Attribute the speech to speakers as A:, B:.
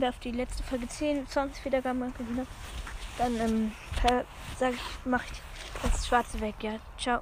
A: wir auf die letzte Folge 10, 20 Wiedergaben hat, dann ähm, sage ich, mache ich das Schwarze weg. Ja, ciao.